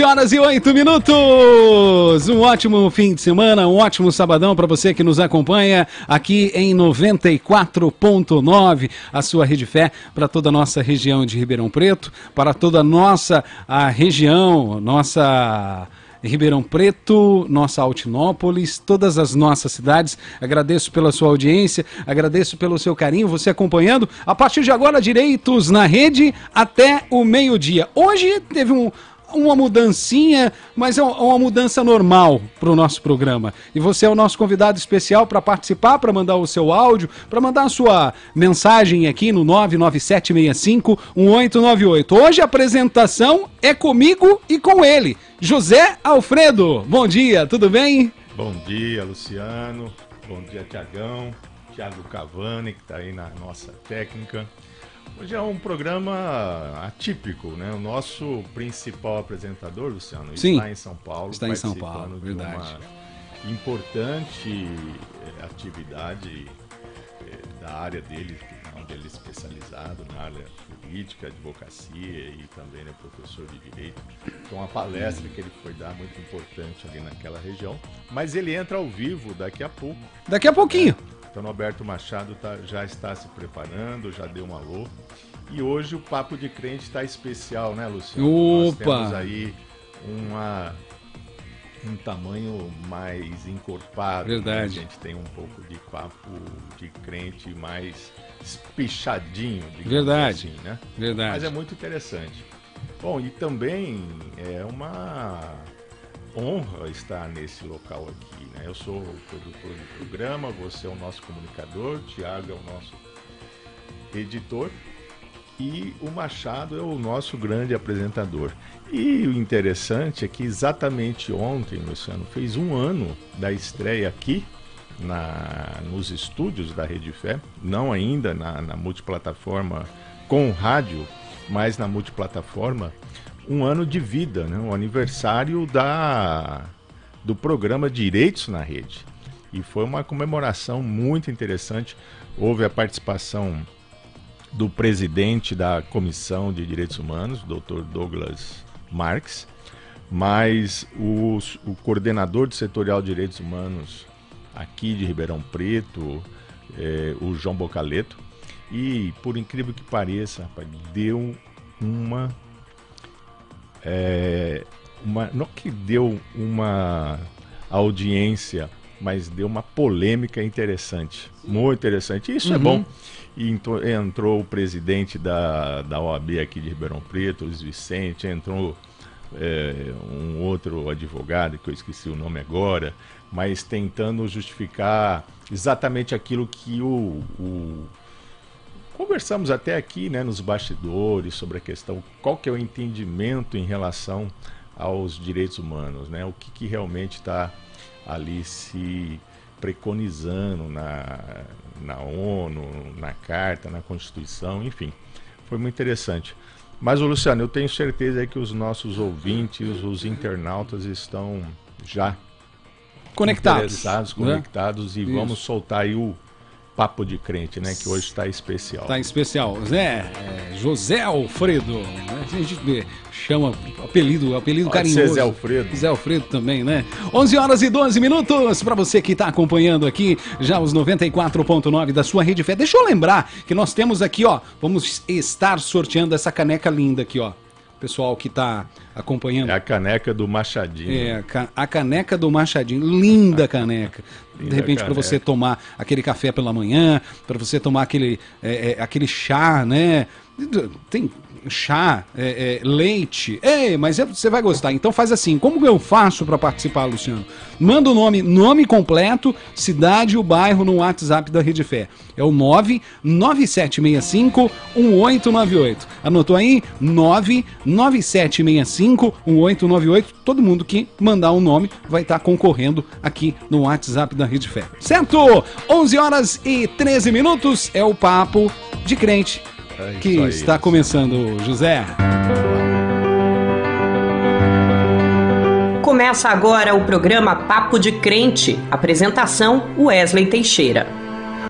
11 horas e 8 minutos. Um ótimo fim de semana, um ótimo sabadão para você que nos acompanha aqui em 94.9, a sua rede fé para toda a nossa região de Ribeirão Preto, para toda a nossa a região, nossa Ribeirão Preto, nossa Altinópolis, todas as nossas cidades. Agradeço pela sua audiência, agradeço pelo seu carinho, você acompanhando. A partir de agora, direitos na rede até o meio-dia. Hoje teve um, uma mudancinha, mas é uma mudança normal para o nosso programa. E você é o nosso convidado especial para participar, para mandar o seu áudio, para mandar a sua mensagem aqui no 997651898. Hoje a apresentação é comigo e com ele, José Alfredo. Bom dia, tudo bem? Bom dia, Luciano. Bom dia, Tiagão. Tiago Cavani, que está aí na nossa técnica. Hoje é um programa atípico, né? O nosso principal apresentador, Luciano, Sim, está em São Paulo. Está em São Paulo, de verdade. Uma importante eh, atividade eh, da área dele, onde ele é especializado na área política, advocacia e também é professor de direito. Então, uma palestra que ele foi dar muito importante ali naquela região. Mas ele entra ao vivo daqui a pouco. Daqui a pouquinho. Então, Alberto Machado tá, já está se preparando, já deu um alô. E hoje o Papo de Crente está especial, né, Luciano? Opa! Nós temos aí uma, um tamanho mais encorpado. né? Verdade. A gente tem um pouco de papo de crente mais espichadinho, digamos Verdade. assim, né? Verdade. Mas é muito interessante. Bom, e também é uma honra estar nesse local aqui, né? Eu sou o produtor do programa, você é o nosso comunicador, o Tiago é o nosso editor e o Machado é o nosso grande apresentador. E o interessante é que exatamente ontem, Luciano, fez um ano da estreia aqui na, nos estúdios da Rede Fé, não ainda na, na multiplataforma com rádio, mas na multiplataforma, um ano de vida, né? o aniversário da, do programa Direitos na Rede. E foi uma comemoração muito interessante. Houve a participação do presidente da Comissão de Direitos Humanos, Dr. Douglas Marques, mas o, o coordenador do setorial de direitos humanos aqui de Ribeirão Preto, eh, o João Bocaleto, e por incrível que pareça, rapaz, deu uma, é, uma. Não que deu uma audiência, mas deu uma polêmica interessante. Muito interessante. Isso é Uhum. bom. E ento- entrou o presidente da, da OAB aqui de Ribeirão Preto, Luiz Vicente, entrou é, um outro advogado, que eu esqueci o nome agora, mas tentando justificar exatamente aquilo que o, o- conversamos até aqui, né, nos bastidores sobre a questão qual que é o entendimento em relação aos direitos humanos, né? O que, que realmente está ali se preconizando na, na ONU, na Carta, na Constituição, enfim, foi muito interessante. Mas, Luciano, eu tenho certeza que os nossos ouvintes, os internautas estão já Conectados. né? conectados e Isso. vamos soltar aí o papo de crente, né? Que hoje está especial. Tá em especial. Zé, é, José Alfredo. né? A gente vê, chama apelido, apelido Pode carinhoso. Zé Alfredo. Zé Alfredo também, né? 11 horas e 12 minutos para você que está acompanhando aqui já os 94.9 da sua rede fé. Deixa eu lembrar que nós temos aqui, ó, vamos estar sorteando essa caneca linda aqui, ó. Pessoal que está acompanhando. É a caneca do Machadinho. É, a ca- a caneca do Machadinho, linda caneca. De repente, para você tomar aquele café pela manhã, para você tomar aquele, é, é, aquele chá, né? Tem chá, é, é, leite. Ei, mas é- você vai gostar. Então faz assim, como eu faço para participar, Luciano? Manda o nome, nome completo, cidade e o bairro no WhatsApp da Rede Fé. É o 99765 1898. Anotou aí? 99765 1898. Todo mundo que mandar um nome vai estar concorrendo aqui no WhatsApp da Rede Fé. Certo? 11 horas e 13 minutos é o papo de crente É que aí, está começando, José. Começa agora o programa Papo de Crente. Apresentação: Wesley Teixeira.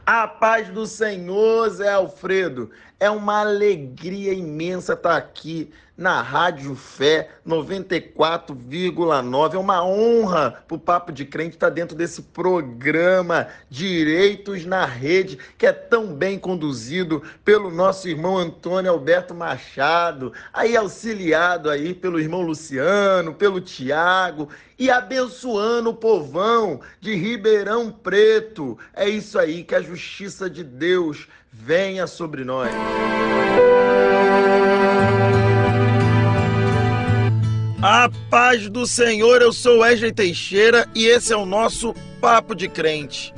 A paz do Senhor, Zé Alfredo. É uma alegria imensa estar aqui na Rádio Fé 94,9. É uma honra para o Papo de Crente estar dentro desse programa Direitos na Rede, que é tão bem conduzido pelo nosso irmão Antônio Alberto Machado, aí auxiliado aí pelo irmão Luciano, pelo Tiago e abençoando o povão de Ribeirão Preto. É isso aí, que a justiça de Deus venha sobre nós. A paz do Senhor, eu sou Wesley Teixeira e esse é o nosso Papo de Crente.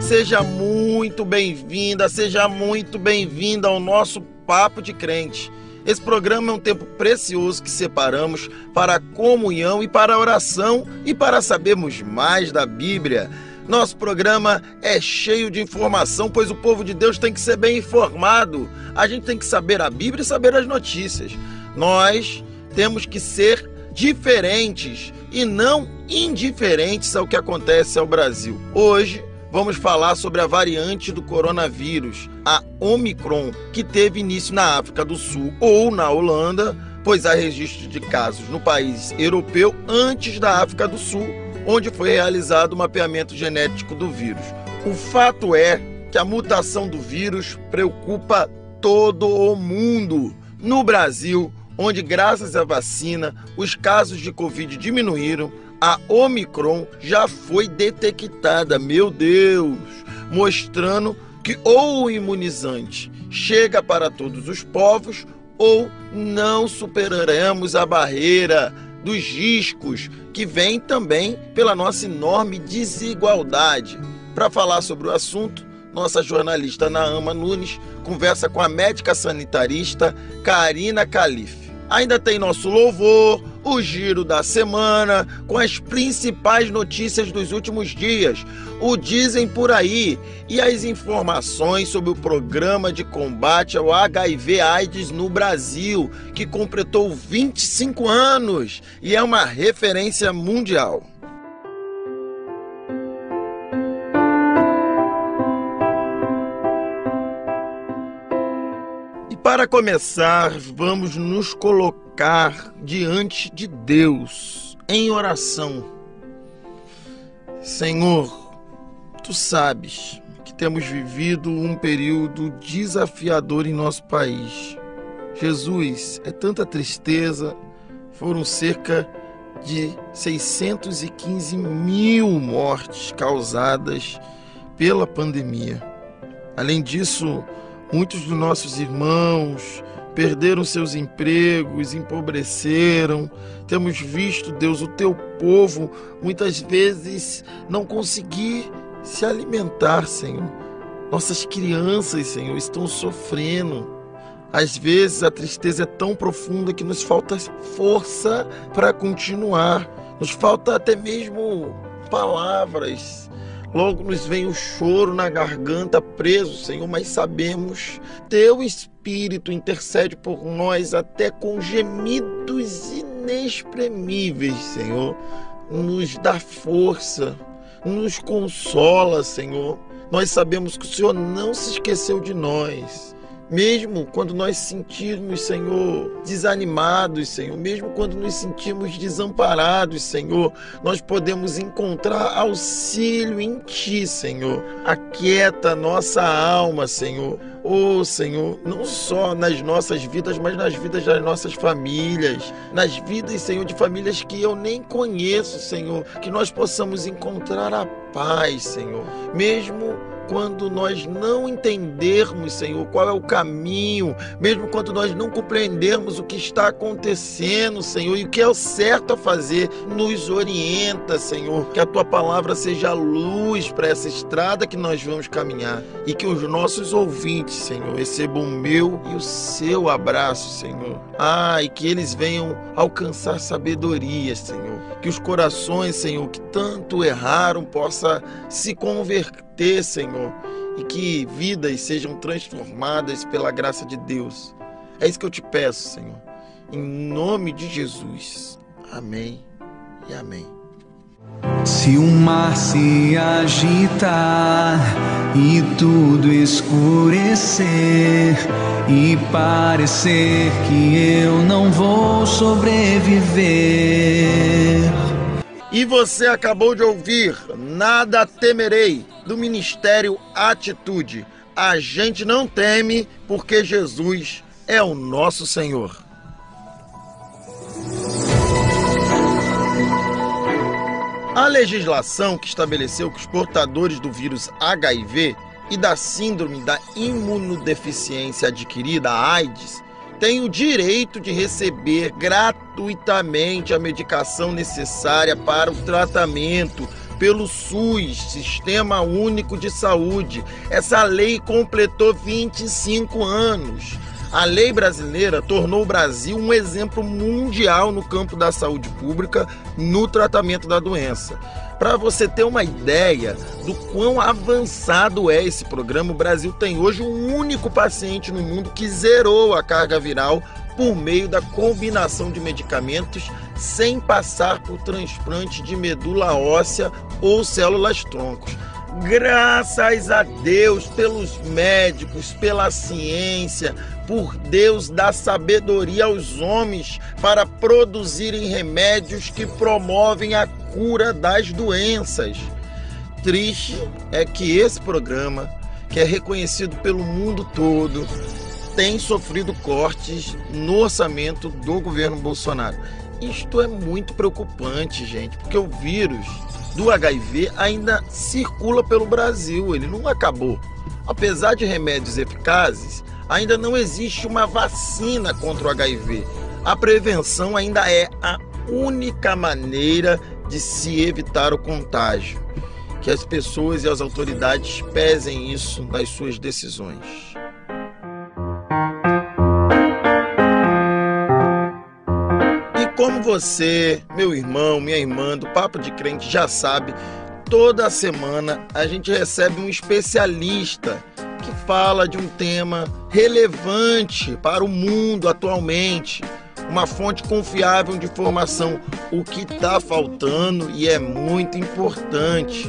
Seja muito bem-vinda, seja muito bem-vinda ao nosso Papo de Crente. Esse programa é um tempo precioso que separamos para a comunhão e para a oração e para sabermos mais da Bíblia. Nosso programa é cheio de informação, pois o povo de Deus tem que ser bem informado. A gente tem que saber a Bíblia e saber as notícias. Nós temos que ser diferentes e não indiferentes ao que acontece ao Brasil. Hoje vamos falar sobre a variante do coronavírus, a Omicron, que teve início na África do Sul ou na Holanda, pois há registro de casos no país europeu antes da África do Sul onde foi realizado o mapeamento genético do vírus. O fato é que a mutação do vírus preocupa todo o mundo. No Brasil, onde graças à vacina os casos de Covid diminuíram, a Omicron já foi detectada, meu Deus, mostrando que ou o imunizante chega para todos os povos ou não superaremos a barreira dos riscos que vêm também pela nossa enorme desigualdade. Para falar sobre o assunto, nossa jornalista Naama Nunes conversa com a médica sanitarista Karina Calife. Ainda tem nosso louvor, o giro da semana, com as principais notícias dos últimos dias, o Dizem por aí e as informações sobre o programa de combate ao HIV/AIDS no Brasil, que completou 25 anos e é uma referência mundial. Para começar, vamos nos colocar diante de Deus em oração. Senhor, tu sabes que temos vivido um período desafiador em nosso país. Jesus, é tanta tristeza, foram cerca de 615 mil mortes causadas pela pandemia. Além disso, Muitos dos nossos irmãos perderam seus empregos, empobreceram. Temos visto, Deus, o teu povo muitas vezes não conseguir se alimentar, Senhor. Nossas crianças, Senhor, estão sofrendo. Às vezes a tristeza é tão profunda que nos falta força para continuar. Nos falta até mesmo palavras Logo nos vem o choro na garganta preso, Senhor, mas sabemos, teu Espírito intercede por nós até com gemidos inexprimíveis, Senhor. Nos dá força, nos consola, Senhor. Nós sabemos que o Senhor não se esqueceu de nós. Mesmo quando nós sentirmos, Senhor, desanimados, Senhor, mesmo quando nos sentimos desamparados, Senhor, nós podemos encontrar auxílio em Ti, Senhor. Aquieta nossa alma, Senhor. Oh, Senhor, não só nas nossas vidas, mas nas vidas das nossas famílias, nas vidas, Senhor, de famílias que eu nem conheço, Senhor, que nós possamos encontrar a paz, Senhor, mesmo quando nós não entendermos, Senhor, qual é o caminho, mesmo quando nós não compreendermos o que está acontecendo, Senhor, e o que é o certo a fazer, nos orienta, Senhor, que a tua palavra seja luz para essa estrada que nós vamos caminhar e que os nossos ouvintes, Senhor, recebam o meu e o seu abraço, Senhor. Ah, e que eles venham alcançar sabedoria, Senhor. Que os corações, Senhor, que tanto erraram, possa se converter ter, Senhor, e que vidas sejam transformadas pela graça de Deus. É isso que eu te peço, Senhor. Em nome de Jesus. Amém e amém. Se o mar se agitar e tudo escurecer e parecer que eu não vou sobreviver. E você acabou de ouvir Nada Temerei, do Ministério Atitude. A gente não teme porque Jesus é o nosso Senhor. A legislação que estabeleceu que os portadores do vírus HIV e da síndrome da imunodeficiência adquirida, AIDS, têm o direito de receber gratuitamente a medicação necessária para o tratamento pelo SUS, Sistema Único de Saúde. Essa lei completou 25 anos. A lei brasileira tornou o Brasil um exemplo mundial no campo da saúde pública no tratamento da doença. Para você ter uma ideia do quão avançado é esse programa, o Brasil tem hoje um único paciente no mundo que zerou a carga viral por meio da combinação de medicamentos sem passar por transplante de medula óssea ou células troncos. Graças a Deus, pelos médicos, pela ciência, por Deus dar sabedoria aos homens para produzirem remédios que promovem a cura das doenças. Triste é que esse programa, que é reconhecido pelo mundo todo, tem sofrido cortes no orçamento do governo Bolsonaro. Isto é muito preocupante, gente, porque o vírus do HIV ainda circula pelo Brasil, ele não acabou. Apesar de remédios eficazes, ainda não existe uma vacina contra o HIV. A prevenção ainda é a única maneira de se evitar o contágio. Que as pessoas e as autoridades pesem isso nas suas decisões. Como você, meu irmão, minha irmã do Papo de Crente já sabe, toda semana a gente recebe um especialista que fala de um tema relevante para o mundo atualmente, uma fonte confiável de informação, o que está faltando e é muito importante.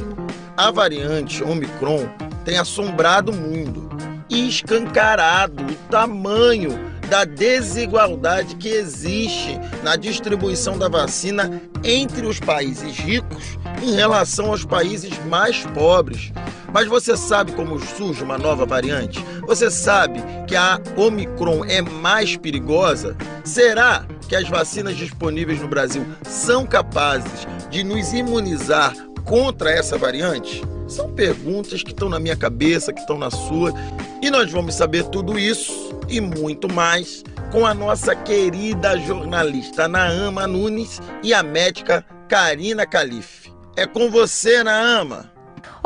A variante Omicron tem assombrado o mundo e escancarado o tamanho da desigualdade que existe na distribuição da vacina entre os países ricos em relação aos países mais pobres. Mas você sabe como surge uma nova variante? Você sabe que a Omicron é mais perigosa? Será que as vacinas disponíveis no Brasil são capazes de nos imunizar contra essa variante? São perguntas que estão na minha cabeça, que estão na sua, e nós vamos saber tudo isso e muito mais com a nossa querida jornalista Naama Nunes e a médica Karina Calife. É com você, Naama.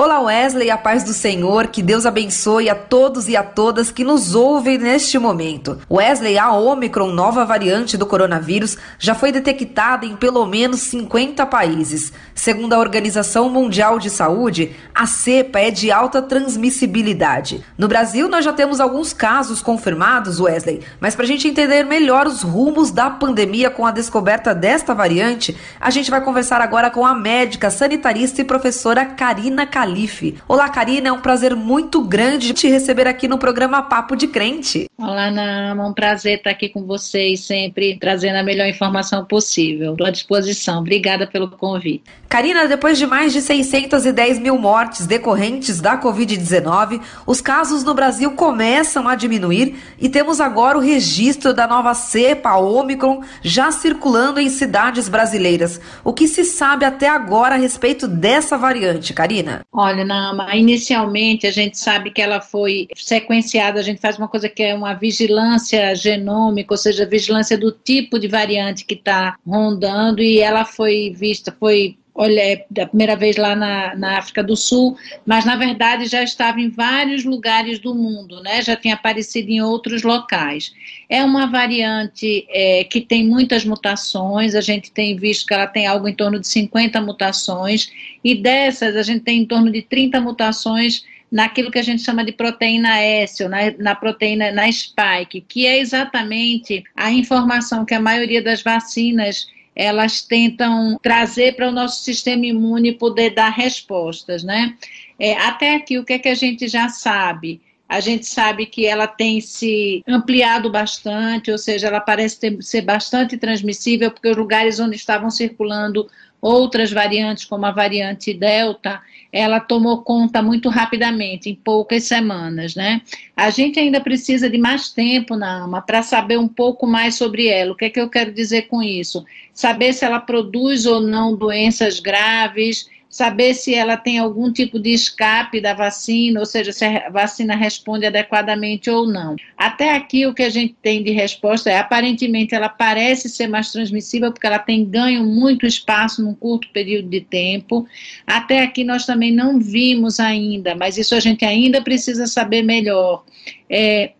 Olá Wesley, a paz do Senhor, que Deus abençoe a todos e a todas que nos ouvem neste momento. Wesley, a Omicron, nova variante do coronavírus, já foi detectada em pelo menos 50 países. Segundo a Organização Mundial de Saúde, a cepa é de alta transmissibilidade. No Brasil, nós já temos alguns casos confirmados, Wesley, mas para a gente entender melhor os rumos da pandemia com a descoberta desta variante, a gente vai conversar agora com a médica, sanitarista e professora Karina Car Calife. Olá, Karina, é um prazer muito grande te receber aqui no programa Papo de Crente. Olá, Nama, é um prazer estar aqui com vocês, sempre trazendo a melhor informação possível. Estou à disposição. Obrigada pelo convite. Karina, depois de mais de 610 mil mortes decorrentes da Covid-19, os casos no Brasil começam a diminuir e temos agora o registro da nova cepa Omicron já circulando em cidades brasileiras. O que se sabe até agora a respeito dessa variante, Karina? Olha, Nama, inicialmente a gente sabe que ela foi sequenciada, a gente faz uma coisa que é uma vigilância genômica, ou seja, vigilância do tipo de variante que está rondando, e ela foi vista, foi olha, é da primeira vez lá na, na África do Sul, mas na verdade já estava em vários lugares do mundo, né? já tinha aparecido em outros locais. É uma variante é, que tem muitas mutações, a gente tem visto que ela tem algo em torno de 50 mutações, e dessas a gente tem em torno de 30 mutações naquilo que a gente chama de proteína S, ou na, na, proteína, na spike, que é exatamente a informação que a maioria das vacinas elas tentam trazer para o nosso sistema imune poder dar respostas, né? É, até aqui, o que é que a gente já sabe? A gente sabe que ela tem se ampliado bastante, ou seja, ela parece ter, ser bastante transmissível, porque os lugares onde estavam circulando outras variantes, como a variante Delta, ela tomou conta muito rapidamente, em poucas semanas, né? A gente ainda precisa de mais tempo na AMA para saber um pouco mais sobre ela. O que é que eu quero dizer com isso? Saber se ela produz ou não doenças graves, saber se ela tem algum tipo de escape da vacina, ou seja, se a vacina responde adequadamente ou não. Até aqui, o que a gente tem de resposta é: aparentemente, ela parece ser mais transmissível, porque ela tem ganho muito espaço num curto período de tempo. Até aqui, nós também não vimos ainda, mas isso a gente ainda precisa saber melhor. É,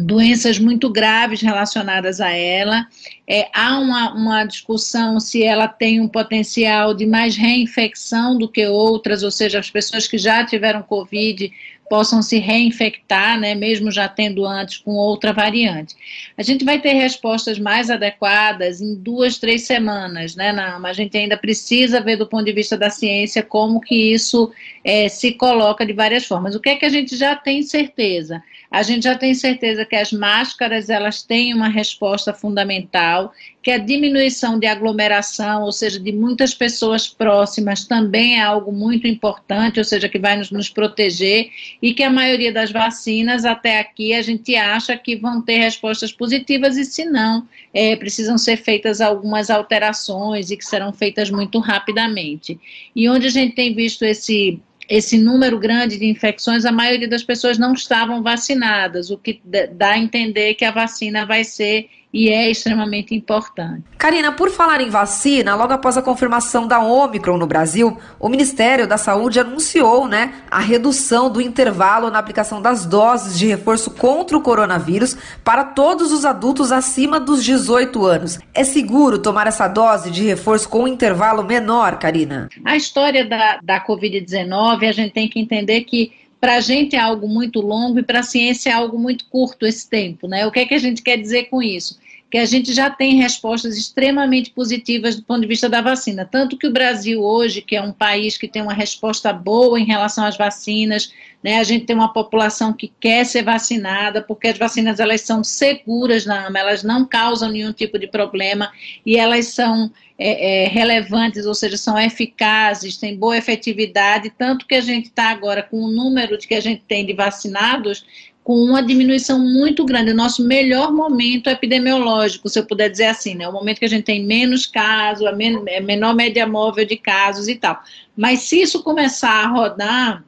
doenças muito graves relacionadas a ela. É, há uma, uma discussão se ela tem um potencial de mais reinfecção do que outras, ou seja, as pessoas que já tiveram Covid possam se reinfectar, né, mesmo já tendo antes com outra variante. A gente vai ter respostas mais adequadas em duas, três semanas, né, Nama? A gente ainda precisa ver do ponto de vista da ciência como que isso é, se coloca de várias formas. O que é que a gente já tem certeza? A gente já tem certeza que as máscaras elas têm uma resposta fundamental, que a diminuição de aglomeração, ou seja, de muitas pessoas próximas, também é algo muito importante, ou seja, que vai nos, nos proteger, e que a maioria das vacinas, até aqui, a gente acha que vão ter respostas positivas, e se não, é, precisam ser feitas algumas alterações e que serão feitas muito rapidamente. E onde a gente tem visto esse esse número grande de infecções, a maioria das pessoas não estavam vacinadas, o que dá a entender que a vacina vai ser e é extremamente importante. Karina, por falar em vacina, logo após a confirmação da Omicron no Brasil, o Ministério da Saúde anunciou né, a redução do intervalo na aplicação das doses de reforço contra o coronavírus para todos os adultos acima dos 18 anos. É seguro tomar essa dose de reforço com um intervalo menor, Karina? A história da, da Covid-19, a gente tem que entender que para a gente é algo muito longo e para a ciência é algo muito curto esse tempo, né? O que é que a gente quer dizer com isso? Que a gente já tem respostas extremamente positivas do ponto de vista da vacina. Tanto que o Brasil hoje, que é um país que tem uma resposta boa em relação às vacinas, né? A gente tem uma população que quer ser vacinada, porque as vacinas elas são seguras na AMA, elas não causam nenhum tipo de problema e elas são é, é, relevantes, ou seja, são eficazes, têm boa efetividade, tanto que a gente está agora com o número que a gente tem de vacinados com uma diminuição muito grande. O nosso melhor momento epidemiológico, se eu puder dizer assim, né? O momento que a gente tem menos casos, a men é menor média móvel de casos e tal. Mas se isso começar a rodar,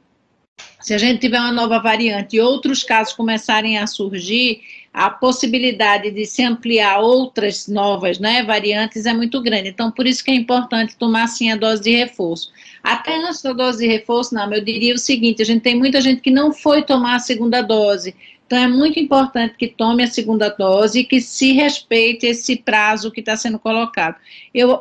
se a gente tiver uma nova variante e outros casos começarem a surgir, a possibilidade de se ampliar outras novas né, variantes é muito grande. Então, por isso que é importante tomar sim a dose de reforço. Até antes da dose de reforço, não, eu diria o seguinte: a gente tem muita gente que não foi tomar a segunda dose. Então, é muito importante que tome a segunda dose e que se respeite esse prazo que está sendo colocado.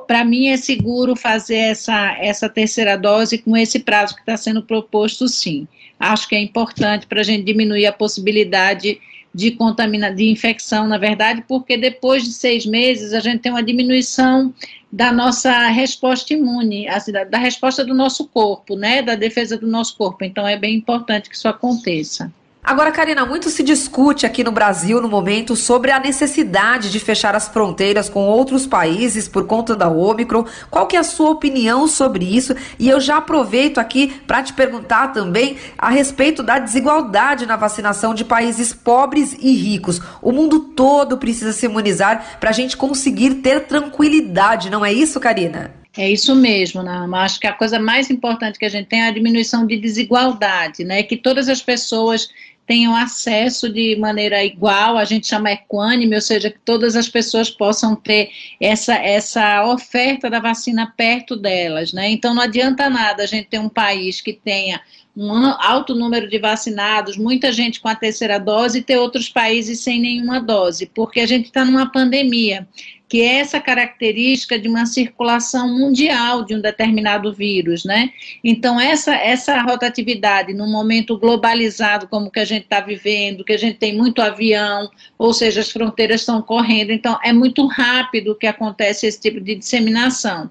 Para mim, é seguro fazer essa, essa terceira dose com esse prazo que está sendo proposto, sim. Acho que é importante para a gente diminuir a possibilidade de contamina de infecção, na verdade, porque depois de seis meses a gente tem uma diminuição da nossa resposta imune, assim, da, da resposta do nosso corpo, né, da defesa do nosso corpo. Então é bem importante que isso aconteça. Agora, Karina, muito se discute aqui no Brasil no momento sobre a necessidade de fechar as fronteiras com outros países por conta da Omicron. Qual que é a sua opinião sobre isso? E eu já aproveito aqui para te perguntar também a respeito da desigualdade na vacinação de países pobres e ricos. O mundo todo precisa se imunizar para a gente conseguir ter tranquilidade, não é isso, Karina? É isso mesmo, né? Acho que a coisa mais importante que a gente tem é a diminuição de desigualdade, né? Que todas as pessoas tenham acesso de maneira igual, a gente chama equânime, ou seja, que todas as pessoas possam ter essa, essa oferta da vacina perto delas, né? Então não adianta nada a gente ter um país que tenha um alto número de vacinados, muita gente com a terceira dose e ter outros países sem nenhuma dose, porque a gente está numa pandemia que é essa característica de uma circulação mundial de um determinado vírus, né? Então, essa, essa rotatividade num momento globalizado como que a gente está vivendo, que a gente tem muito avião, ou seja, as fronteiras estão correndo, então é muito rápido que acontece esse tipo de disseminação.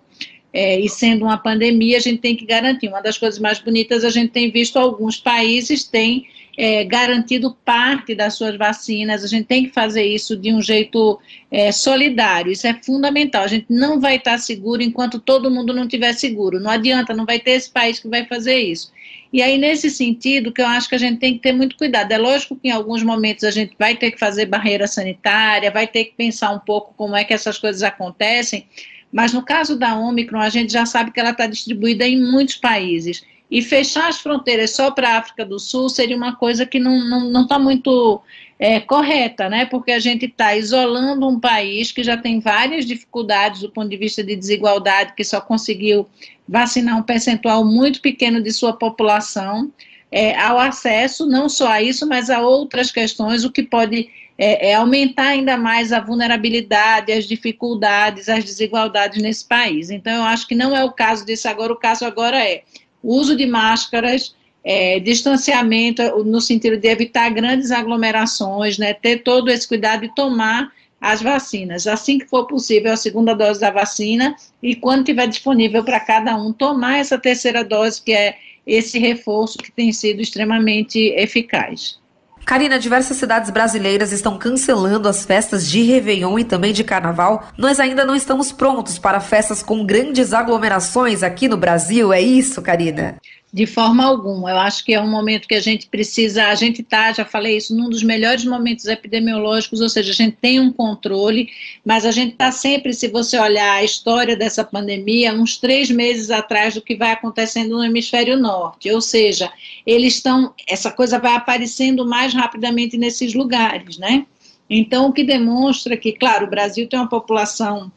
É, e sendo uma pandemia, a gente tem que garantir. Uma das coisas mais bonitas, a gente tem visto alguns países têm é, garantido parte das suas vacinas. A gente tem que fazer isso de um jeito é, solidário. Isso é fundamental. A gente não vai estar seguro enquanto todo mundo não estiver seguro. Não adianta, não vai ter esse país que vai fazer isso. E aí, nesse sentido, que eu acho que a gente tem que ter muito cuidado. É lógico que em alguns momentos a gente vai ter que fazer barreira sanitária, vai ter que pensar um pouco como é que essas coisas acontecem, mas no caso da Omicron, a gente já sabe que ela está distribuída em muitos países. E fechar as fronteiras só para a África do Sul seria uma coisa que não está não, não tá muito é, correta, né? Porque a gente está isolando um país que já tem várias dificuldades do ponto de vista de desigualdade, que só conseguiu vacinar um percentual muito pequeno de sua população. É, ao acesso, não só a isso, mas a outras questões, o que pode é, é, aumentar ainda mais a vulnerabilidade, as dificuldades, as desigualdades nesse país. Então, eu acho que não é o caso disso agora, o caso agora é uso de máscaras, é, distanciamento no sentido de evitar grandes aglomerações, né, ter todo esse cuidado e tomar as vacinas. Assim que for possível, a segunda dose da vacina e quando tiver disponível para cada um, tomar essa terceira dose, que é esse reforço que tem sido extremamente eficaz. Karina, diversas cidades brasileiras estão cancelando as festas de Réveillon e também de Carnaval. Nós ainda não estamos prontos para festas com grandes aglomerações aqui no Brasil, é isso, Karina? De forma alguma. Eu acho que é um momento que a gente precisa, a gente está, já falei isso, num dos melhores momentos epidemiológicos, ou seja, a gente tem um controle, mas a gente está sempre, se você olhar a história dessa pandemia, uns três meses atrás do que vai acontecendo no hemisfério norte. Ou seja, eles estão, essa coisa vai aparecendo mais rapidamente nesses lugares, né? Então, o que demonstra que, claro, o Brasil tem uma população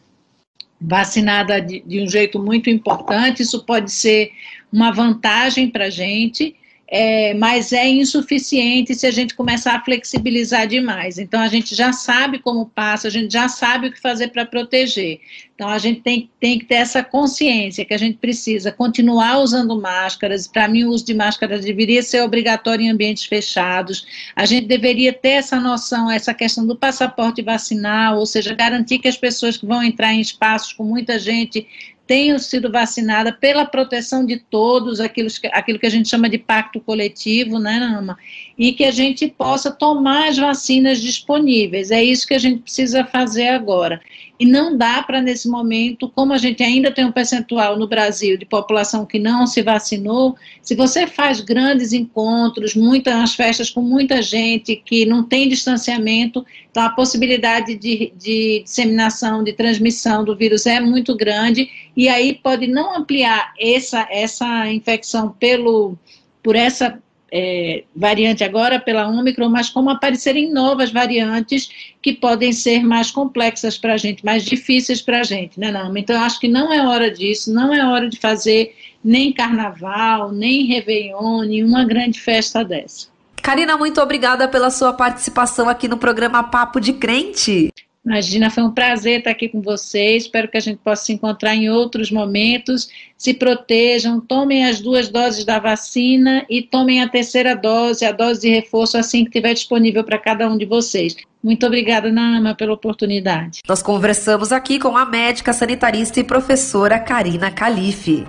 vacinada de, de um jeito muito importante, isso pode ser uma vantagem para a gente, é, mas é insuficiente se a gente começar a flexibilizar demais. Então, a gente já sabe como passa, a gente já sabe o que fazer para proteger. Então, a gente tem, tem que ter essa consciência que a gente precisa continuar usando máscaras. Para mim, o uso de máscaras deveria ser obrigatório em ambientes fechados. A gente deveria ter essa noção, essa questão do passaporte vacinal, ou seja, garantir que as pessoas que vão entrar em espaços com muita gente tenham sido vacinadas pela proteção de todos, aquilo, aquilo que a gente chama de pacto coletivo, né, Nama? E que a gente possa tomar as vacinas disponíveis. É isso que a gente precisa fazer agora. E não dá para, nesse momento, como a gente ainda tem um percentual no Brasil de população que não se vacinou, se você faz grandes encontros, muitas festas com muita gente que não tem distanciamento, então a possibilidade de, de disseminação, de transmissão do vírus é muito grande, e aí pode não ampliar essa, essa infecção pelo, por essa é, variante agora pela Omicron, mas como aparecerem novas variantes que podem ser mais complexas para a gente, mais difíceis para a gente, né, não? Então, eu acho que não é hora disso, não é hora de fazer nem carnaval, nem Réveillon, nenhuma grande festa dessa. Karina, muito obrigada pela sua participação aqui no programa Papo de Crente. Imagina, foi um prazer estar aqui com vocês. Espero que a gente possa se encontrar em outros momentos. Se protejam, tomem as duas doses da vacina e tomem a terceira dose, a dose de reforço, assim que estiver disponível para cada um de vocês. Muito obrigada, Nama, pela oportunidade. Nós conversamos aqui com a médica sanitarista e professora Karina Calife.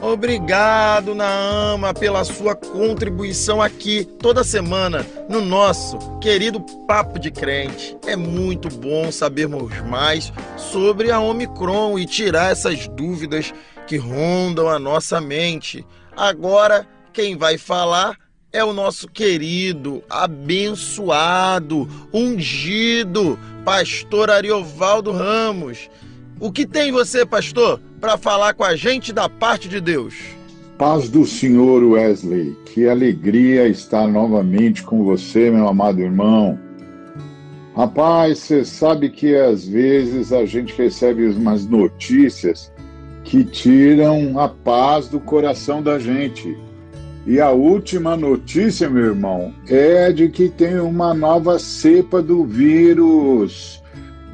Obrigado, Naama, pela sua contribuição aqui toda semana no nosso querido Papo de Crente. É muito bom sabermos mais sobre a Omicron e tirar essas dúvidas que rondam a nossa mente. Agora, quem vai falar é o nosso querido, abençoado, ungido, pastor Ariovaldo Ramos. O que tem você, pastor, para falar com a gente da parte de Deus? Paz do Senhor Wesley, que alegria estar novamente com você, meu amado irmão. Rapaz, você sabe que às vezes a gente recebe umas notícias que tiram a paz do coração da gente. E a última notícia, meu irmão, é de que tem uma nova cepa do vírus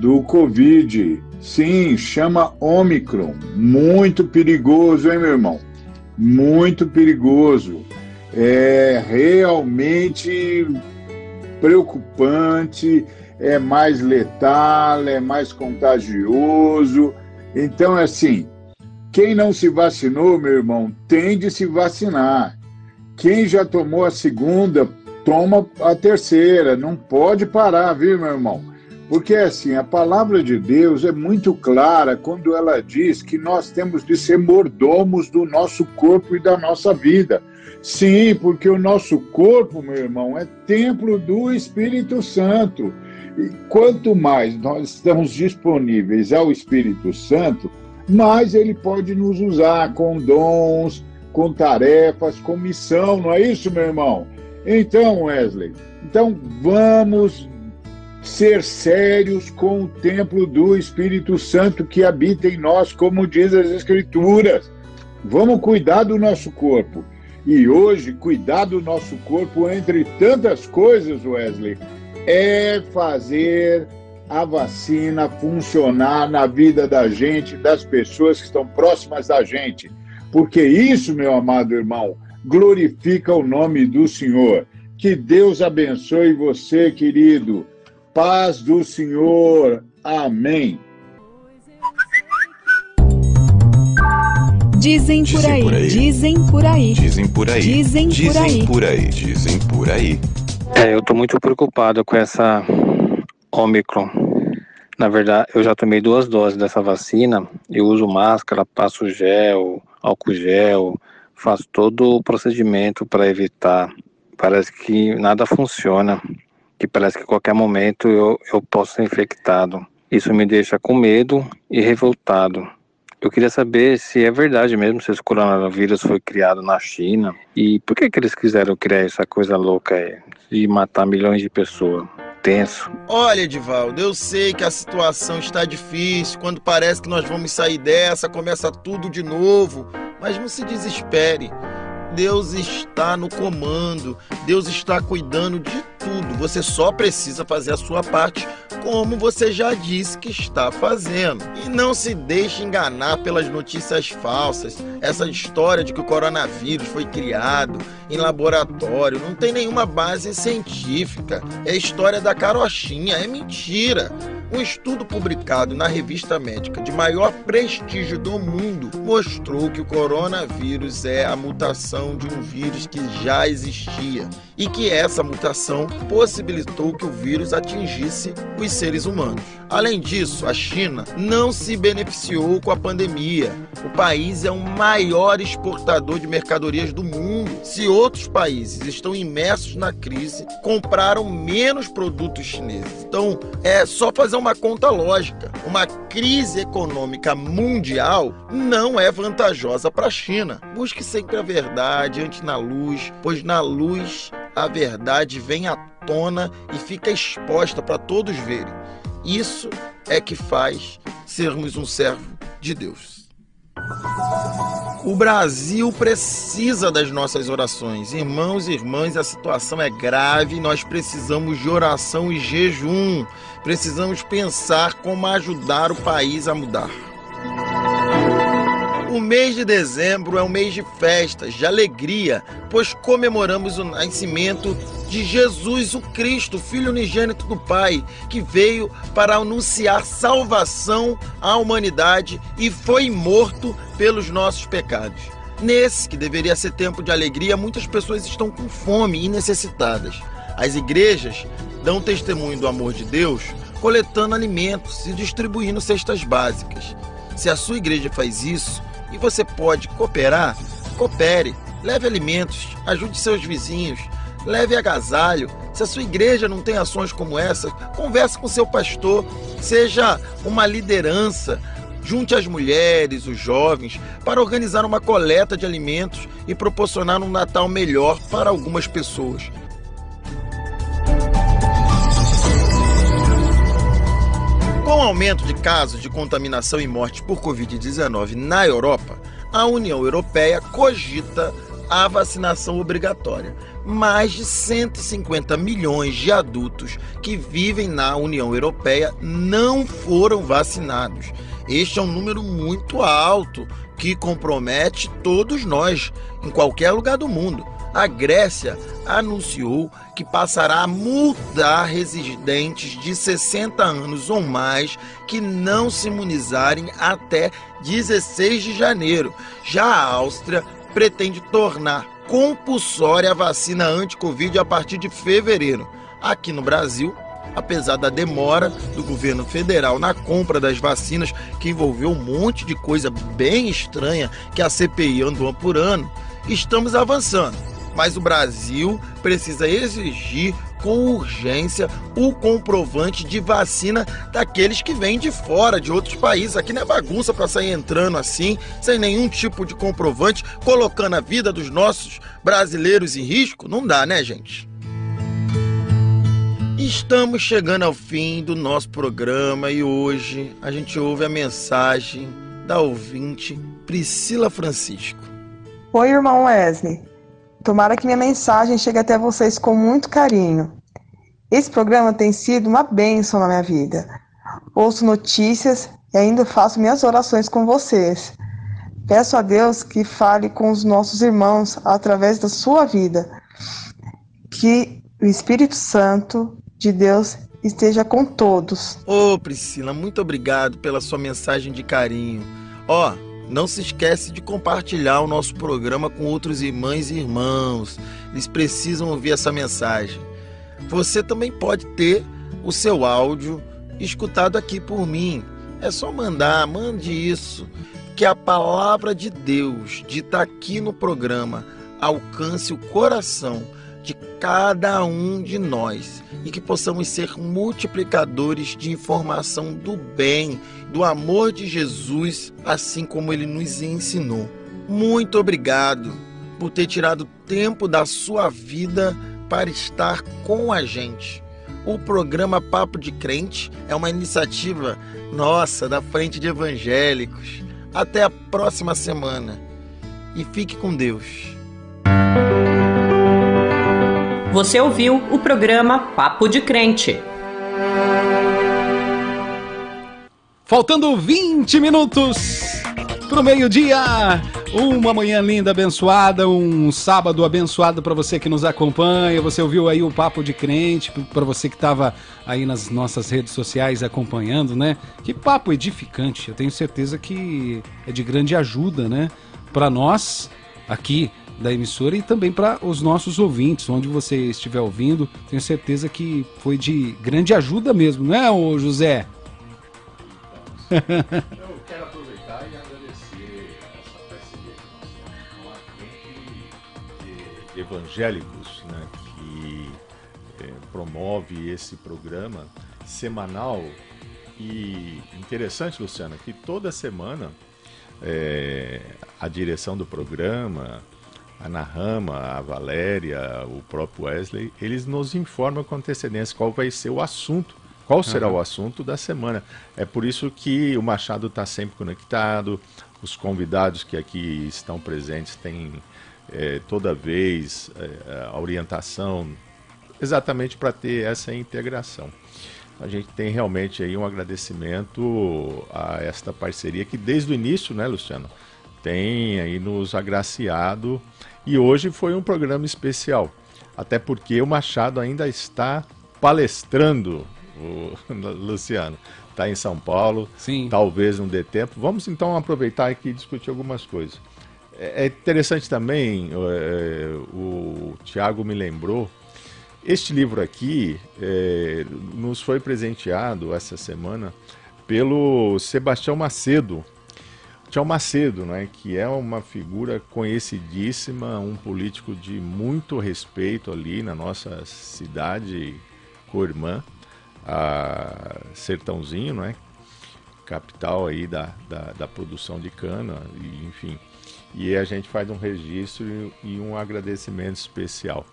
do Covid. Sim, chama Omicron. Muito perigoso, hein, meu irmão? Muito perigoso. É realmente preocupante, é mais letal, é mais contagioso. Então, assim, quem não se vacinou, meu irmão, tem de se vacinar. quem já tomou a segunda, toma a terceira. Não pode parar, viu, meu irmão? Porque assim, a palavra de Deus é muito clara quando ela diz que nós temos de ser mordomos do nosso corpo e da nossa vida. Sim, porque o nosso corpo, meu irmão, é templo do Espírito Santo. E quanto mais nós estamos disponíveis ao Espírito Santo, mais ele pode nos usar com dons, com tarefas, com missão, não é isso, meu irmão? Então, Wesley, então vamos ser sérios com o templo do Espírito Santo que habita em nós, como diz as Escrituras. Vamos cuidar do nosso corpo. E hoje, cuidar do nosso corpo, entre tantas coisas, Wesley, é fazer a vacina funcionar na vida da gente, das pessoas que estão próximas da gente. Porque isso, meu amado irmão, glorifica o nome do Senhor. Que Deus abençoe você, querido. Paz do Senhor. Amém. Dizem por aí, dizem por aí, dizem por aí, dizem por aí, dizem por aí, dizem por aí. É, eu tô muito preocupado com essa Omicron. Na verdade, eu já tomei duas doses dessa vacina. Eu uso máscara, passo gel, álcool gel, faço todo o procedimento para evitar. Parece que nada funciona, que parece que a qualquer momento eu, eu posso ser infectado. Isso me deixa com medo e revoltado. Eu queria saber se é verdade mesmo se esse coronavírus foi criado na China e por que, que eles quiseram criar essa coisa louca aí, de matar milhões de pessoas. Tenso. Olha, Edivaldo, eu sei que a situação está difícil. Quando parece que nós vamos sair dessa, começa tudo de novo. Mas não se desespere. Deus está no comando, Deus está cuidando de tudo. Você só precisa fazer a sua parte, como você já disse que está fazendo. E não se deixe enganar pelas notícias falsas. Essa história de que o coronavírus foi criado em laboratório não tem nenhuma base científica. É história da carochinha, é mentira. Um estudo publicado na revista médica de maior prestígio do mundo mostrou que o coronavírus é a mutação de um vírus que já existia e que essa mutação possibilitou que o vírus atingisse os seres humanos. Além disso, a China não se beneficiou com a pandemia. O país é o maior exportador de mercadorias do mundo. Se outros países estão imersos na crise, compraram menos produtos chineses. Então, é só fazer uma conta lógica. Uma crise econômica mundial não é vantajosa para a China. Busque sempre a verdade antes na luz, pois na luz a verdade vem à tona e fica exposta para todos verem. Isso é que faz sermos um servo de Deus. O Brasil precisa das nossas orações. Irmãos e irmãs, a situação é grave, nós precisamos de oração e jejum. Precisamos pensar como ajudar o país a mudar. O mês de dezembro é um mês de festas, de alegria, pois comemoramos o nascimento de Jesus, o Cristo, Filho unigênito do Pai, que veio para anunciar salvação à humanidade e foi morto pelos nossos pecados. Nesse, que deveria ser tempo de alegria, muitas pessoas estão com fome e necessitadas. As igrejas dão testemunho do amor de Deus coletando alimentos e distribuindo cestas básicas. Se a sua igreja faz isso e você pode cooperar, coopere, leve alimentos, ajude seus vizinhos, leve agasalho. Se a sua igreja não tem ações como essa, converse com seu pastor, seja uma liderança. Junte as mulheres, os jovens, para organizar uma coleta de alimentos e proporcionar um Natal melhor para algumas pessoas. Com o aumento de casos de contaminação e morte por Covid-19 na Europa, a União Europeia cogita a vacinação obrigatória. Mais de 150 milhões de adultos que vivem na União Europeia não foram vacinados. Este é um número muito alto que compromete todos nós, em qualquer lugar do mundo. A Grécia anunciou que passará a multar residentes de 60 anos ou mais que não se imunizarem até 16 de janeiro. Já a Áustria pretende tornar compulsória a vacina anti-Covid a partir de fevereiro. Aqui no Brasil, apesar da demora do governo federal na compra das vacinas, que envolveu um monte de coisa bem estranha que a CPI andou apurando, estamos avançando. Mas o Brasil precisa exigir com urgência o comprovante de vacina daqueles que vêm de fora, de outros países. Aqui não é bagunça para sair entrando assim, sem nenhum tipo de comprovante, colocando a vida dos nossos brasileiros em risco. Não dá, né, gente? Estamos chegando ao fim do nosso programa e hoje a gente ouve a mensagem da ouvinte Priscila Francisco. Oi, irmão Wesley. Tomara que minha mensagem chegue até vocês com muito carinho. Esse programa tem sido uma bênção na minha vida. Ouço notícias e ainda faço minhas orações com vocês. Peço a Deus que fale com os nossos irmãos através da sua vida. Que o Espírito Santo de Deus esteja com todos. Ô, oh, Priscila, muito obrigado pela sua mensagem de carinho. Ó, oh, não se esquece de compartilhar o nosso programa com outros irmãs e irmãos. Eles precisam ouvir essa mensagem. Você também pode ter o seu áudio escutado aqui por mim. É só mandar, mande isso. Que a palavra de Deus, dita aqui no programa, alcance o coração de cada um de nós e que possamos ser multiplicadores de informação do bem, do amor de Jesus, assim como ele nos ensinou. Muito obrigado por ter tirado tempo da sua vida para estar com a gente. O programa Papo de Crente é uma iniciativa nossa da Frente de Evangélicos. Até a próxima semana e fique com Deus. Você ouviu o programa Papo de Crente. Faltando 20 minutos para o meio-dia. Uma manhã linda, abençoada, um sábado abençoado para você que nos acompanha. Você ouviu aí o Papo de Crente, para você que estava aí nas nossas redes sociais acompanhando, né? Que papo edificante. Eu tenho certeza que é de grande ajuda, né? Para nós aqui da emissora e também para os nossos ouvintes, onde você estiver ouvindo. Tenho certeza que foi de grande ajuda mesmo, não é, ô José? Eu quero aproveitar e agradecer essa parceria que nós temos com a de evangélicos, né, que é, promove esse programa semanal e interessante, Luciana, que toda semana é, a direção do programa, a Nahama, a Valéria, o próprio Wesley, eles nos informam com antecedência qual vai ser o assunto, qual será uhum. o assunto da semana. É por isso que o Machado está sempre conectado, os convidados que aqui estão presentes têm é, toda vez é, a orientação exatamente para ter essa integração. A gente tem realmente aí um agradecimento a esta parceria que desde o início, né, Luciano, tem aí nos agraciado e hoje foi um programa especial, até porque o Machado ainda está palestrando, o Luciano. Está em São Paulo, Sim. talvez não dê tempo. Vamos então aproveitar aqui e discutir algumas coisas. É, é interessante também, é, o Tiago me lembrou, este livro aqui é, nos foi presenteado essa semana pelo Sebastião Macedo, Tchau Macedo, né, que é uma figura conhecidíssima, um político de muito respeito ali na nossa cidade co-irmã, Sertãozinho, né, capital aí da, da, da, produção de cana, e, enfim. E a gente faz um registro e um agradecimento especial.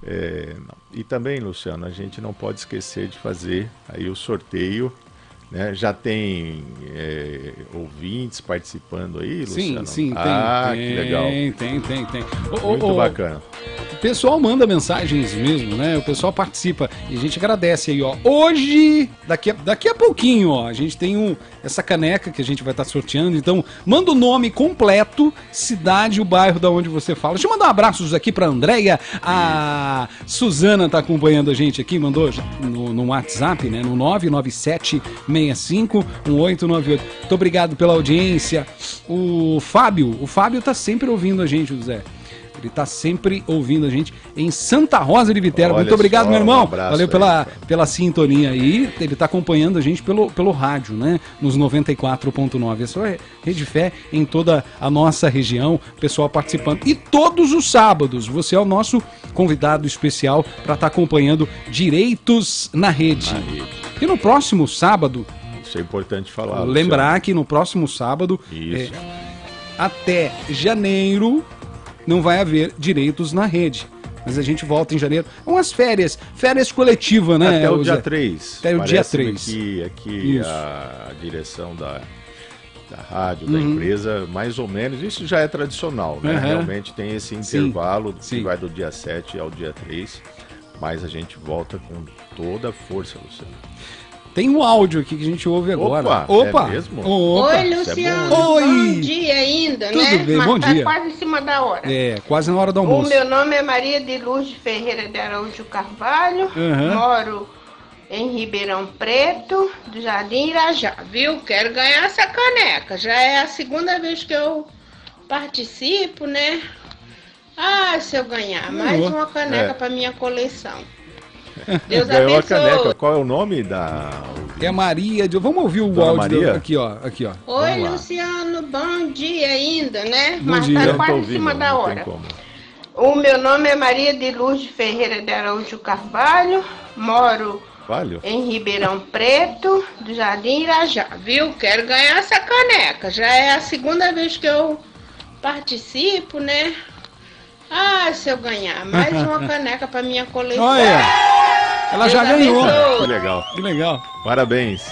É, e também, Luciano, a gente não pode esquecer de fazer aí o sorteio né? Já tem é, ouvintes participando aí, Luciano? Sim, sim, ah, tem. que legal. Tem, tem, tem, tem. Muito oh, oh, bacana. O pessoal manda mensagens mesmo, né? O pessoal participa e a gente agradece aí, ó. Hoje, daqui a, daqui a pouquinho, ó, a gente tem um, essa caneca que a gente vai estar tá sorteando. Então, manda o nome completo, cidade o bairro da onde você fala. Deixa eu mandar um abraços aqui pra Andréia. A Suzana tá acompanhando a gente aqui, mandou no, no WhatsApp, né? No 997 65 1898. Muito obrigado pela audiência. O Fábio, o Fábio tá sempre ouvindo a gente, José. Ele está sempre ouvindo a gente em Santa Rosa de Vitera. Olha Muito obrigado, só, meu irmão. um Valeu pela, pela sintonia aí. Ele está acompanhando a gente pelo, pelo rádio, né? Nos 94.9. Essa é Rede Fé em toda a nossa região. Pessoal participando. E todos os sábados, você é o nosso convidado especial para estar acompanhando Direitos na Rede. E no próximo sábado, Isso é importante falar. lembrar que no próximo sábado, Isso. é, até janeiro, não vai haver direitos na rede. Mas a gente volta em janeiro. Umas férias, férias coletivas, né? Até o dia 3. Até o dia 3. Que aqui Isso. a direção da, da rádio, da Uhum. empresa, mais ou menos, isso já é tradicional, né? Uhum. Realmente tem esse Sim. intervalo que Sim. vai do dia 7 ao dia 3. Mas a gente volta com toda a força, Luciano. Tem um áudio aqui que a gente ouve agora. Opa, é mesmo? Opa. Oi, Isso é Luciano. bom. Oi. Bom dia ainda, Tudo né? bem, Mas bom tá dia. quase em cima da hora. É, quase na hora do O almoço. meu nome é Maria de Luz Ferreira de Araújo Carvalho. Uhum. Moro em Ribeirão Preto, do Jardim Irajá, viu? Quero ganhar essa caneca. Já é a segunda vez que eu participo, né? Ah, se eu ganhar mais Ganhou. uma caneca É. para minha coleção. Deus Ganhou a abençoe. caneca. Qual é o nome da. É a Maria. de- Vamos ouvir o Dona áudio Maria? aqui, ó. Aqui, ó. Oi. Luciano, bom dia ainda, né? Bom Mas dia. tá quase em ouvindo, cima da não hora. tem como. O meu nome é Maria de Luz Ferreira de Araújo Carvalho, moro Valeu. em Ribeirão Preto, do Jardim Irajá, viu? Quero ganhar essa caneca. Já é a segunda vez que eu participo, né? Ah, se eu ganhar mais uma caneca para minha coleção. Olha, ela já ganhou. Que legal. Que legal. Parabéns.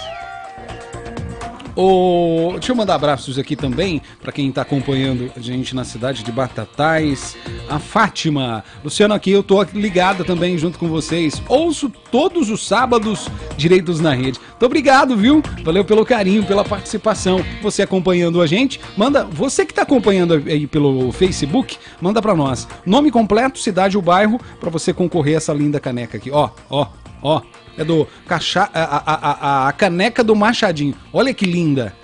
O... Deixa eu mandar abraços aqui também para quem está acompanhando a gente na cidade de Batatais. A Fátima. Luciano, aqui eu tô ligada também junto com vocês. Ouço todos os sábados Direitos na Rede. Muito obrigado, viu? Valeu pelo carinho, pela participação. Você acompanhando a gente, manda. Você que está acompanhando aí pelo Facebook, manda para nós. Nome completo, cidade ou bairro para você concorrer a essa linda caneca aqui. Ó, ó, ó. É do cacha... a, a, a, a caneca do Machadinho. Olha que linda.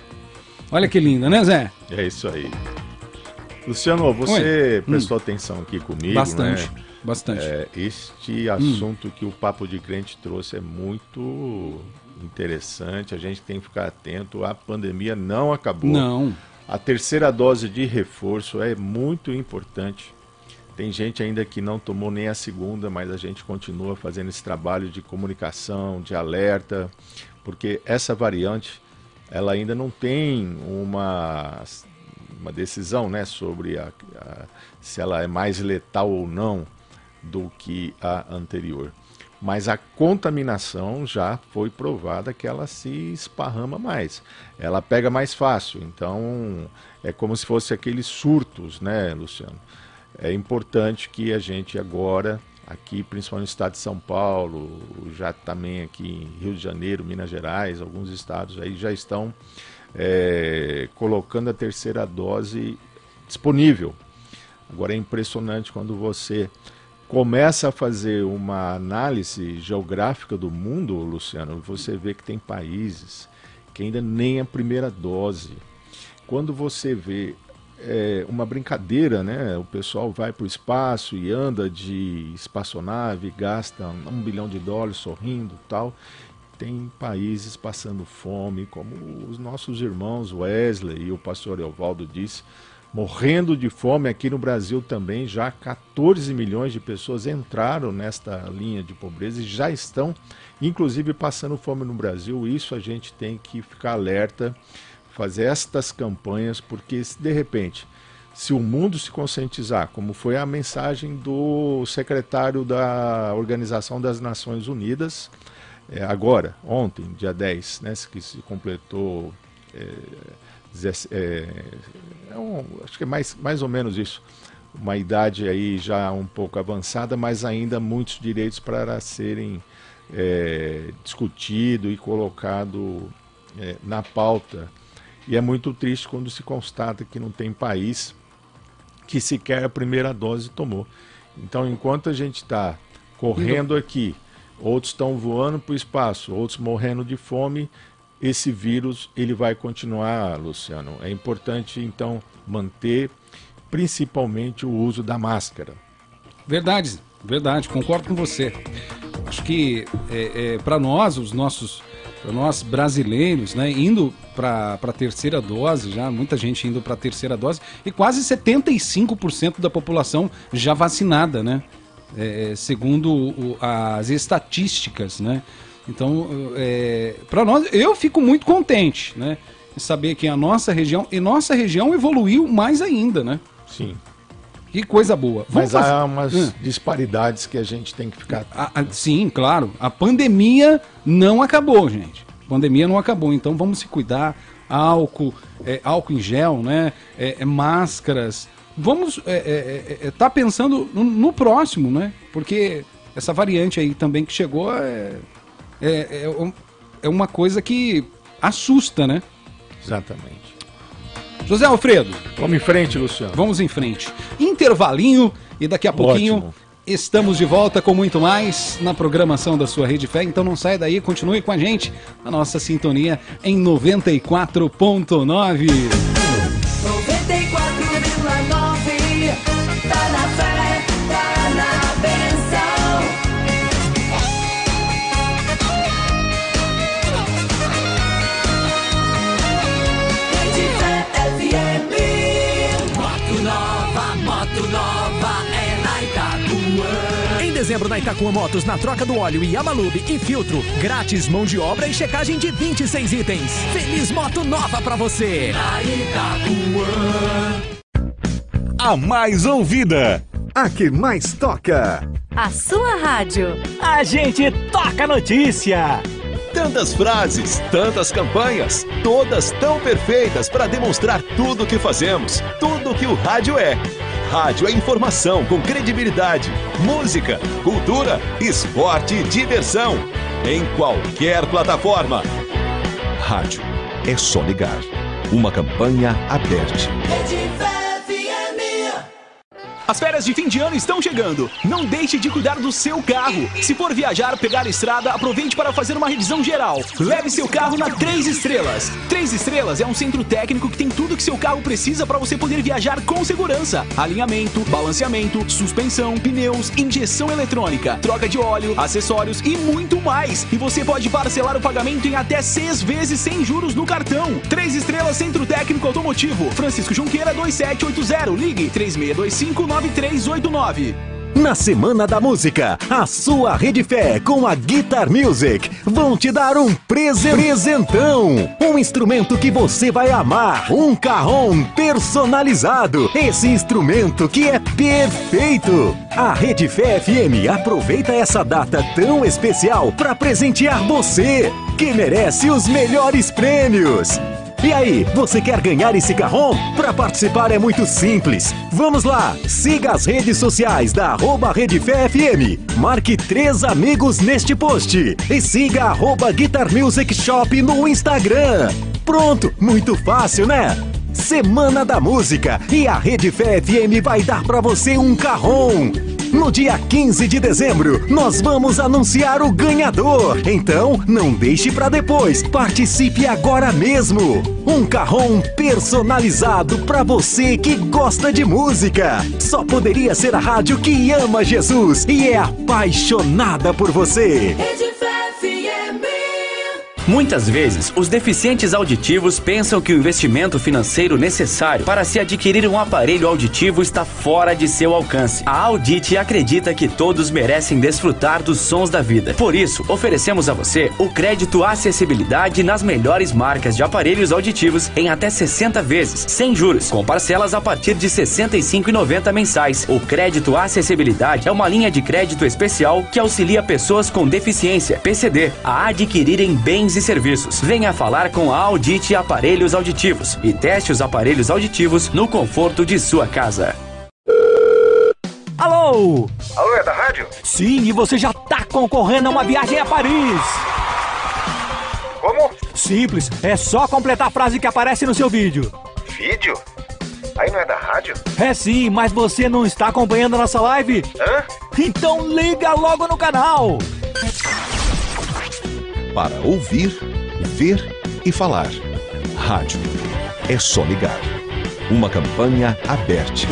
Olha que linda, né, Zé? É isso aí. Luciano, você prestou atenção aqui comigo, Hum. Bastante, né? bastante. Hum. É, este assunto que o Papo de Crente trouxe é muito interessante. A gente tem que ficar atento. A pandemia não acabou. Não. A terceira dose de reforço é muito importante. Tem gente ainda que não tomou nem a segunda, mas a gente continua fazendo esse trabalho de comunicação, de alerta, porque essa variante ela ainda não tem uma, uma decisão né, sobre a, a, se ela é mais letal ou não do que a anterior. Mas a contaminação já foi provada que ela se esparrama mais. Ela pega mais fácil. Então, é como se fosse aqueles surtos, né, Luciano? É importante que a gente agora, aqui, principalmente no estado de São Paulo, já também aqui em Rio de Janeiro, Minas Gerais, alguns estados aí já estão é, colocando a terceira dose disponível. Agora é impressionante quando você começa a fazer uma análise geográfica do mundo, Luciano, você vê que tem países que ainda nem a primeira dose. Quando você vê é, uma brincadeira, né? O pessoal vai para o espaço e anda de espaçonave, gasta um bilhão de dólares sorrindo tal. Tem países passando fome, como os nossos irmãos Wesley e o pastor Evaldo disse, morrendo de fome aqui no Brasil também. Já 14 milhões de pessoas entraram nesta linha de pobreza e já estão, inclusive, passando fome no Brasil. Isso a gente tem que ficar alerta fazer estas campanhas, porque de repente, se o mundo se conscientizar, como foi a mensagem do secretário da Organização das Nações Unidas, é, agora, ontem, dia 10, né, que se completou, é, é, é um, acho que é mais, mais ou menos isso, uma idade aí já um pouco avançada, mas ainda muitos direitos para serem é, discutido e colocado na pauta e é muito triste quando se constata que não tem país que sequer a primeira dose tomou. Então, enquanto a gente está correndo aqui, outros estão voando para o espaço, outros morrendo de fome, esse vírus ele vai continuar, Luciano. É importante então manter, principalmente o uso da máscara. Verdade, verdade, concordo com você. Acho que é, é, para nós, os nossos, nós brasileiros, né, indo para a terceira dose, já muita gente indo para a terceira dose e quase 75% da população já vacinada, né? É, segundo o, as estatísticas, né? Então, é, para nós, eu fico muito contente, né? Saber que a nossa região, e nossa região evoluiu mais ainda, né? Sim. Que coisa boa. Vamos Mas fazer... há umas hum. disparidades que a gente tem que ficar. A, a, sim, claro. A pandemia não acabou, gente. A pandemia não acabou. Então vamos se cuidar. Álcool, é, álcool em gel, né? É, é máscaras. Vamos estar é, é, é, tá pensando no, no, próximo, né? Porque essa variante aí também que chegou é, é, é uma coisa que assusta, né? Exatamente. José Alfredo. Vamos em frente, Luciano. Vamos em frente. Intervalinho e daqui a pouquinho Ótimo. estamos de volta com muito mais na programação da sua Rede Fé. Então não saia daí, continue com a gente na nossa sintonia em 94.9. dezembro na Itacuã Motos, na troca do óleo Yamalube e filtro, grátis mão de obra e checagem de 26 itens. Feliz moto nova pra você! Na Itacuã. A mais ouvida, a que mais toca. A sua rádio. A gente toca notícia. Tantas frases, tantas campanhas, todas tão perfeitas para demonstrar tudo o que fazemos, tudo o que o rádio é. Rádio é informação com credibilidade, música, cultura, esporte e diversão. Em qualquer plataforma. Rádio é só ligar. Uma campanha aberta. As férias de fim de ano estão chegando. Não deixe de cuidar do seu carro. Se for viajar, pegar estrada, aproveite para fazer uma revisão geral. Leve seu carro na Três Estrelas. Três Estrelas é um centro técnico que tem tudo que seu carro precisa para você poder viajar com segurança: alinhamento, balanceamento, suspensão, pneus, injeção eletrônica, troca de óleo, acessórios e muito mais. E você pode parcelar o pagamento em até seis vezes sem juros no cartão. Três Estrelas Centro Técnico Automotivo. Francisco Junqueira 2780. Ligue 3625 9389. Na Semana da Música, a sua Rede Fé com a Guitar Music vão te dar um presentão. Um instrumento que você vai amar. Um carrom personalizado. Esse instrumento que é perfeito. A Rede Fé FM aproveita essa data tão especial para presentear você, que merece os melhores prêmios. E aí, você quer ganhar esse carrom? Para participar é muito simples. Vamos lá, siga as redes sociais da arroba Rede Fé FM. Marque três amigos neste post e siga arroba Guitar Music Shop no Instagram. Pronto, muito fácil, né? Semana da Música e a Rede Fé FM vai dar para você um carrom. No dia 15 de dezembro, nós vamos anunciar o ganhador. Então, não deixe para depois. Participe agora mesmo. Um carrom personalizado para você que gosta de música. Só poderia ser a rádio que ama Jesus e é apaixonada por você. Muitas vezes, os deficientes auditivos pensam que o investimento financeiro necessário para se adquirir um aparelho auditivo está fora de seu alcance. A Audit acredita que todos merecem desfrutar dos sons da vida. Por isso, oferecemos a você o crédito acessibilidade nas melhores marcas de aparelhos auditivos em até 60 vezes, sem juros, com parcelas a partir de R$ 65,90 mensais. O crédito acessibilidade é uma linha de crédito especial que auxilia pessoas com deficiência, PCD, a adquirirem bens e serviços. Venha falar com a Audite Aparelhos Auditivos e teste os aparelhos auditivos no conforto de sua casa. Alô? Alô, é da rádio? Sim, e você já tá concorrendo a uma viagem a Paris. Como? Simples, é só completar a frase que aparece no seu vídeo. Vídeo? Aí não é da rádio? É sim, mas você não está acompanhando a nossa live? Hã? Então liga logo no canal para ouvir, ver e falar. Rádio. É só ligar. Uma campanha aberta.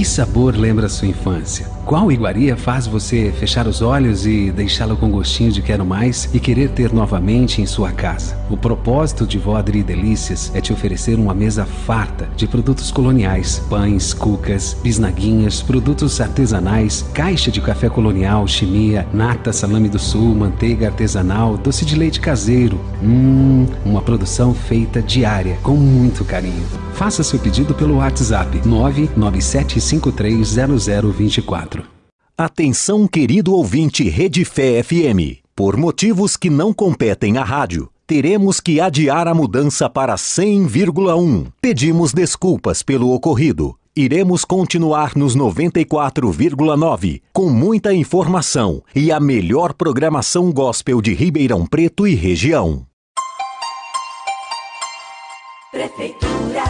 Que sabor lembra sua infância? Qual iguaria faz você fechar os olhos e deixá-lo com gostinho de quero mais e querer ter novamente em sua casa? O propósito de Vó Adri Delícias é te oferecer uma mesa farta de produtos coloniais, pães, cucas, bisnaguinhas, produtos artesanais, caixa de café colonial, chimia, nata, salame do sul, manteiga artesanal, doce de leite caseiro. Hum, uma produção feita diária, com muito carinho. Faça seu pedido pelo WhatsApp 997530024. Atenção, querido ouvinte Rede Fé FM. Por motivos que não competem à rádio, teremos que adiar a mudança para 100,1. Pedimos desculpas pelo ocorrido. Iremos continuar nos 94,9, com muita informação e a melhor programação gospel de Ribeirão Preto e região. Prefeitura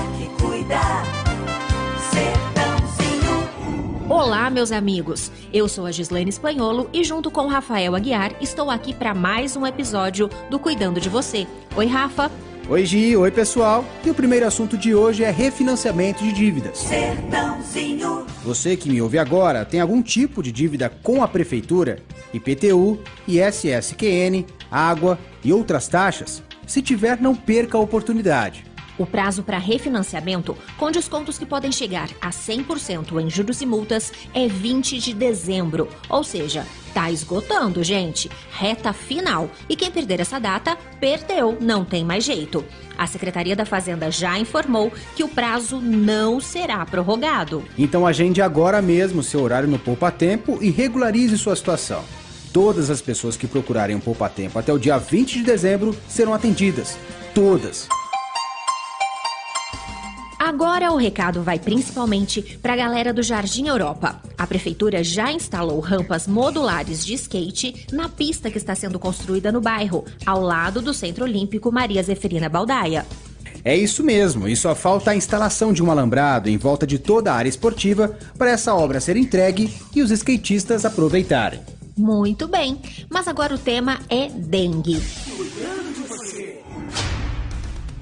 Olá, meus amigos. Eu sou a Gislaine Espanholo e junto com o Rafael Aguiar estou aqui para mais um episódio do Cuidando de Você. Oi, Rafa. Oi, Gi. Oi, pessoal. E o primeiro assunto de hoje é refinanciamento de dívidas. Sertãozinho. Você que me ouve agora tem algum tipo de dívida com a prefeitura, IPTU, ISSQN, água e outras taxas? Se tiver, não perca a oportunidade. O prazo para refinanciamento, com descontos que podem chegar a 100% em juros e multas, é 20 de dezembro. Ou seja, tá esgotando, gente. Reta final. E quem perder essa data, perdeu, não tem mais jeito. A Secretaria da Fazenda já informou que o prazo não será prorrogado. Então agende agora mesmo seu horário no Poupa Tempo e regularize sua situação. Todas as pessoas que procurarem o Poupa Tempo até o dia 20 de dezembro serão atendidas. Todas. Agora o recado vai principalmente para a galera do Jardim Europa. A prefeitura já instalou rampas modulares de skate na pista que está sendo construída no bairro, ao lado do Centro Olímpico Maria Zeferina Baldaia. É isso mesmo, e só falta a instalação de um alambrado em volta de toda a área esportiva para essa obra ser entregue e os skatistas aproveitarem. Muito bem, mas agora o tema é dengue.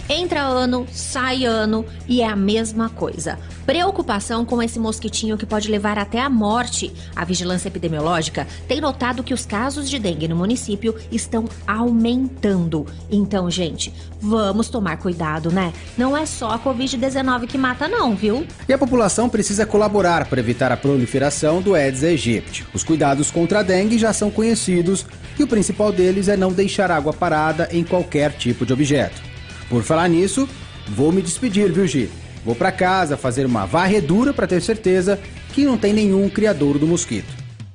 Entra ano, sai ano e é a mesma coisa. Preocupação com esse mosquitinho que pode levar até a morte. A vigilância epidemiológica tem notado que os casos de dengue no município estão aumentando. Então, gente, vamos tomar cuidado, né? Não é só a Covid-19 que mata, não, viu? E a população precisa colaborar para evitar a proliferação do Aedes aegypti. Os cuidados contra a dengue já são conhecidos e o principal deles é não deixar água parada em qualquer tipo de objeto. Por falar nisso, vou me despedir, viu, Gi? Vou para casa fazer uma varredura para ter certeza que não tem nenhum criador do mosquito.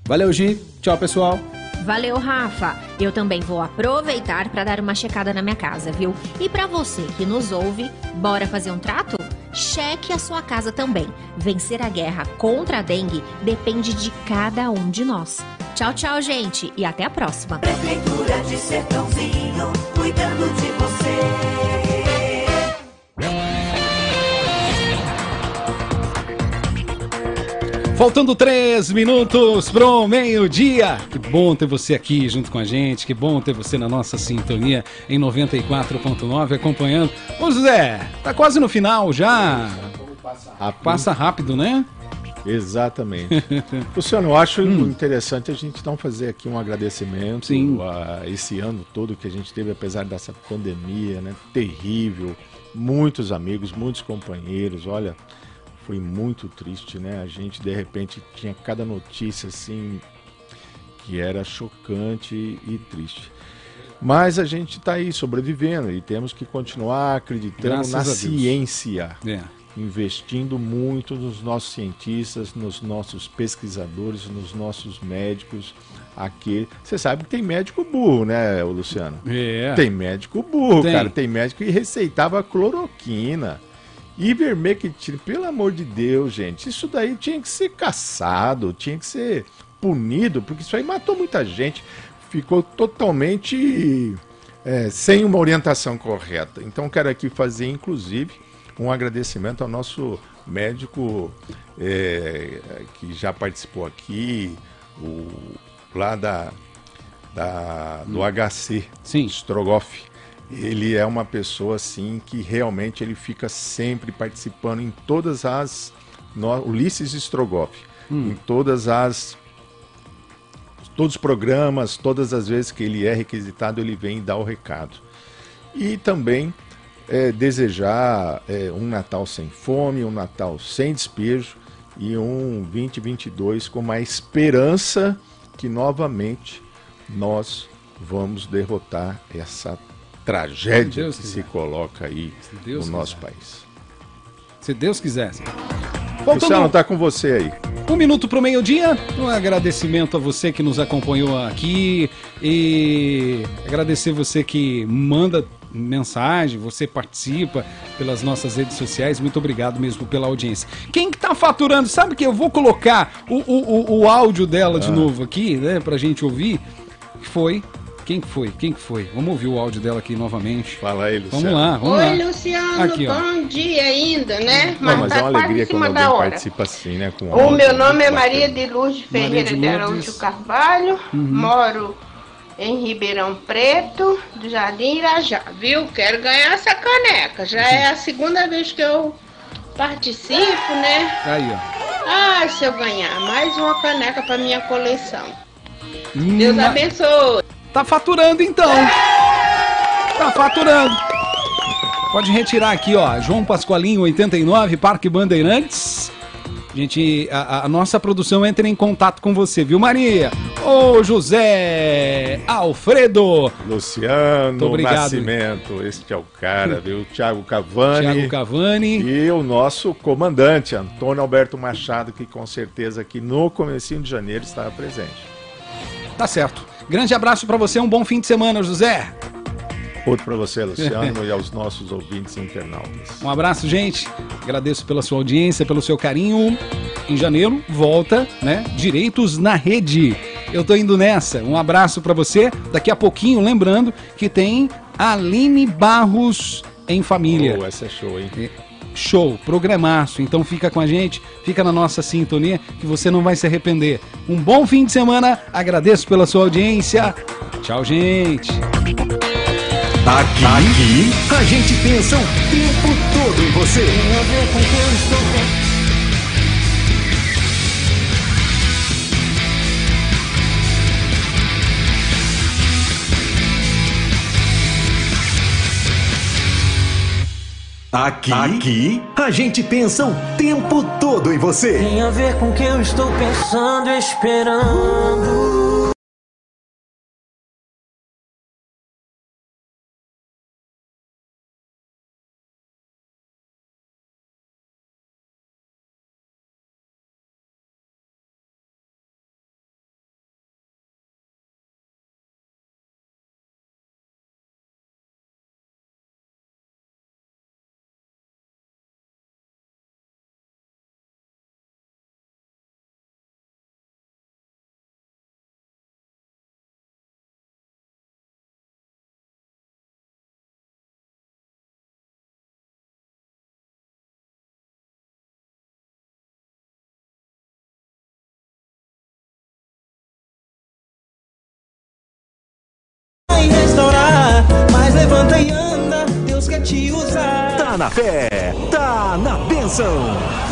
Valeu, Gi. Tchau, pessoal. Valeu, Rafa. Eu também vou aproveitar para dar uma checada na minha casa, viu? E para você que nos ouve, bora fazer um trato? Cheque a sua casa também. Vencer a guerra contra a dengue depende de cada um de nós. Tchau, tchau, gente, e até a próxima. Prefeitura de Sertãozinho, cuidando de você. Faltando três minutos pro meio-dia. Que bom ter você aqui junto com a gente. Que bom ter você na nossa sintonia em 94.9 acompanhando. Ô José, tá quase no final já. Rápido. Passa rápido, né? Exatamente. Luciano, eu acho Hum. interessante a gente então fazer aqui um agradecimento Sim. a esse ano todo que a gente teve, apesar dessa pandemia, né? Terrível. Muitos amigos, muitos companheiros. Olha, foi muito triste, né? A gente de repente tinha cada notícia assim que era chocante e triste. Mas a gente está aí sobrevivendo e temos que continuar acreditando Graças na ciência É. investindo muito nos nossos cientistas, nos nossos pesquisadores, nos nossos médicos. Aqui, você sabe que tem médico burro, né, Luciano? É. Tem médico burro, Tem. cara. Tem médico que receitava cloroquina. Ivermectina, pelo amor de Deus, gente, isso daí tinha que ser caçado, tinha que ser punido, porque isso aí matou muita gente, ficou totalmente é, sem uma orientação correta. Então, quero aqui fazer, inclusive, um agradecimento ao nosso médico é, que já participou aqui, o, lá da, da, do HC, Sim. Strogoff. ele é uma pessoa assim que realmente ele fica sempre participando em todas as no, Ulisses Strogoff, em todas as todos os programas, todas as vezes que ele é requisitado, ele vem e dá o recado. E também é, desejar é, um Natal sem fome, um Natal sem despejo e um 2022 com uma esperança que novamente nós vamos derrotar essa tragédia que quiser. se coloca aí Deus no nosso país. Se Deus quisesse. Luciano, tá com você aí. Um minuto para o meio-dia. Um agradecimento a você que nos acompanhou aqui e agradecer você que manda mensagem, você participa pelas nossas redes sociais. Muito obrigado mesmo pela audiência. Quem que tá faturando? Sabe que eu vou colocar o, o, o, o áudio dela de Ah. novo aqui, né, pra gente ouvir. Foi. Quem que foi? Quem que foi? Vamos ouvir o áudio dela aqui novamente. Fala aí, Vamos lá, vamos Oi, lá. Luciano, Aqui, bom dia ainda, né? Não, mas tá é uma alegria quando alguém hora. participa assim, né? Com O áudio, meu nome é. Maria de Luz de Ferreira de de Araújo. Carvalho, Uhum. moro em Ribeirão Preto, do Jardim Irajá, viu? Quero ganhar essa caneca. Já é a segunda vez que eu participo, né? Aí, ó. Ai, se eu ganhar mais uma caneca para minha coleção. Deus abençoe. Tá faturando então. Tá faturando. Pode retirar aqui, ó. João Pascoalinho 89, Parque Bandeirantes. Gente, a, a nossa produção entra em contato com você, viu, Maria? Ô, José Alfredo. Luciano obrigado. Nascimento, este é o cara, viu? Thiago Cavani. Thiago Cavani. E o nosso comandante, Antônio Alberto Machado, que com certeza aqui no comecinho de janeiro estava presente. Tá certo. Grande abraço pra você, um bom fim de semana, José. Outro para você, Luciano, e aos nossos ouvintes internautas. Um abraço, gente. Agradeço pela sua audiência, pelo seu carinho. Em janeiro, volta, né? Direitos na rede. Eu tô indo nessa. Um abraço pra você. Daqui a pouquinho, lembrando que tem Aline Barros em família. Oh, essa é show, hein? Show, programaço. Então fica com a gente, fica na nossa sintonia que você não vai se arrepender. Um bom fim de semana. Agradeço pela sua audiência. Tchau, gente. Aqui, aqui, a gente pensa o tempo todo em você. Aqui, aqui, a gente pensa o tempo todo em você. Tem a ver com o que eu estou pensando, esperando. Na fé, tá na bênção.